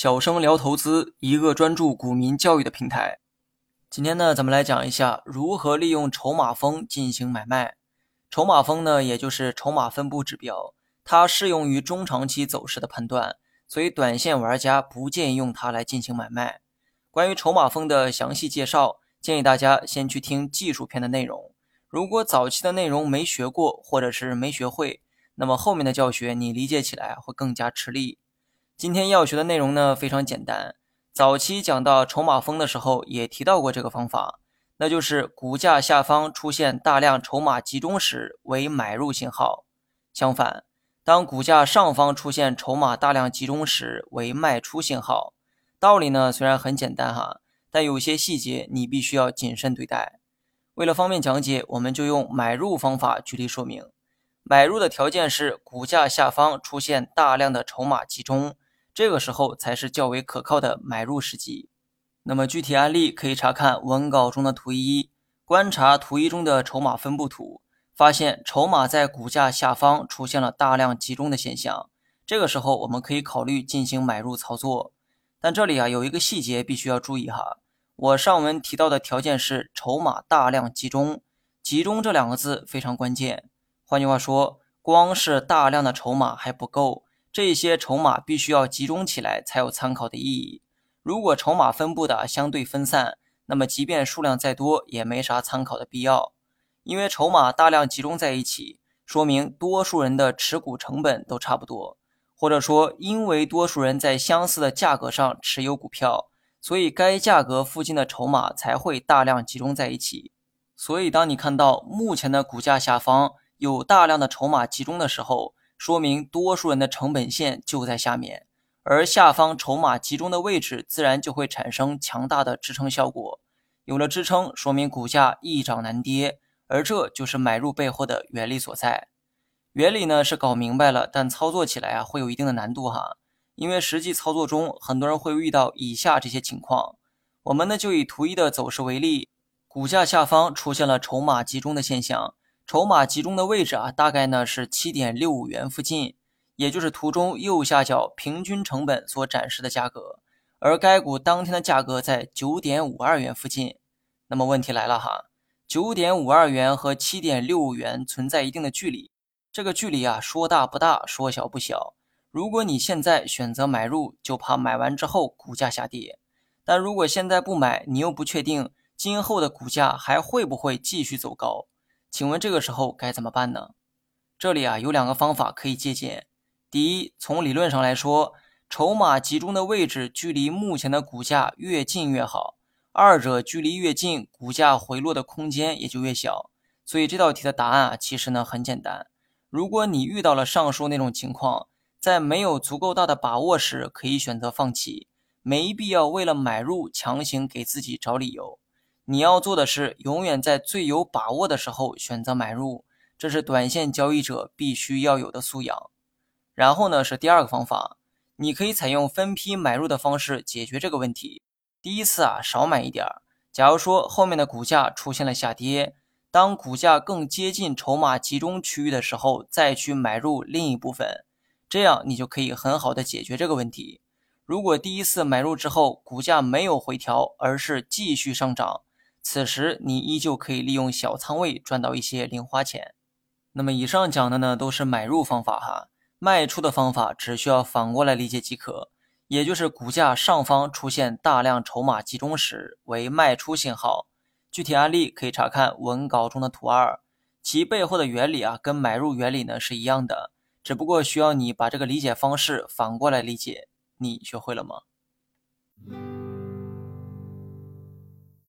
小生聊投资，一个专注股民教育的平台。今天呢，咱们来讲一下如何利用筹码峰进行买卖。筹码峰呢，也就是筹码分布指标，它适用于中长期走势的判断，所以短线玩家不建议用它来进行买卖。关于筹码峰的详细介绍，建议大家先去听技术篇的内容。如果早期的内容没学过，或者是没学会，那么后面的教学你理解起来会更加吃力。今天要学的内容呢非常简单，早期讲到筹码峰的时候也提到过这个方法，那就是股价下方出现大量筹码集中时为买入信号，相反，当股价上方出现筹码大量集中时为卖出信号。道理呢虽然很简单哈，但有些细节你必须要谨慎对待。为了方便讲解，我们就用买入方法举例说明。买入的条件是股价下方出现大量的筹码集中，这个时候才是较为可靠的买入时机。那么具体案例可以查看文稿中的图一，观察图一中的筹码分布图，发现筹码在股价下方出现了大量集中的现象。这个时候我们可以考虑进行买入操作。但这里啊有一个细节必须要注意哈。我上文提到的条件是筹码大量集中，集中这两个字非常关键。换句话说，光是大量的筹码还不够，这些筹码必须要集中起来才有参考的意义。如果筹码分布的相对分散，那么即便数量再多，也没啥参考的必要。因为筹码大量集中在一起，说明多数人的持股成本都差不多，或者说因为多数人在相似的价格上持有股票。所以该价格附近的筹码才会大量集中在一起。所以当你看到目前的股价下方有大量的筹码集中的时候，说明多数人的成本线就在下面，而下方筹码集中的位置自然就会产生强大的支撑效果。有了支撑，说明股价易涨难跌，而这就是买入背后的原理所在。原理呢是搞明白了，但操作起来啊会有一定的难度哈。因为实际操作中，很多人会遇到以下这些情况。我们呢就以图一的走势为例，股价下方出现了筹码集中的现象，筹码集中的位置啊，大概呢是七点六五元附近，也就是图中右下角平均成本所展示的价格。而该股当天的价格在九点五二元附近。那么问题来了哈，九点五二元和七点六五元存在一定的距离，这个距离啊，说大不大，说小不小。如果你现在选择买入，就怕买完之后股价下跌；但如果现在不买，你又不确定今后的股价还会不会继续走高。请问这个时候该怎么办呢？这里啊有两个方法可以借鉴。第一，从理论上来说，筹码集中的位置距离目前的股价越近越好，二者距离越近，股价回落的空间也就越小。所以这道题的答案啊其实呢很简单。如果你遇到了上述那种情况，在没有足够大的把握时，可以选择放弃，没必要为了买入强行给自己找理由。你要做的是，永远在最有把握的时候选择买入，这是短线交易者必须要有的素养。然后呢，是第二个方法，你可以采用分批买入的方式解决这个问题。第一次啊，少买一点儿。假如说后面的股价出现了下跌，当股价更接近筹码集中区域的时候，再去买入另一部分。这样你就可以很好的解决这个问题。如果第一次买入之后股价没有回调，而是继续上涨，此时你依旧可以利用小仓位赚到一些零花钱。那么以上讲的呢都是买入方法哈，卖出的方法只需要反过来理解即可，也就是股价上方出现大量筹码集中时为卖出信号。具体案例可以查看文稿中的图二，其背后的原理啊跟买入原理呢是一样的。只不过需要你把这个理解方式反过来理解，你学会了吗？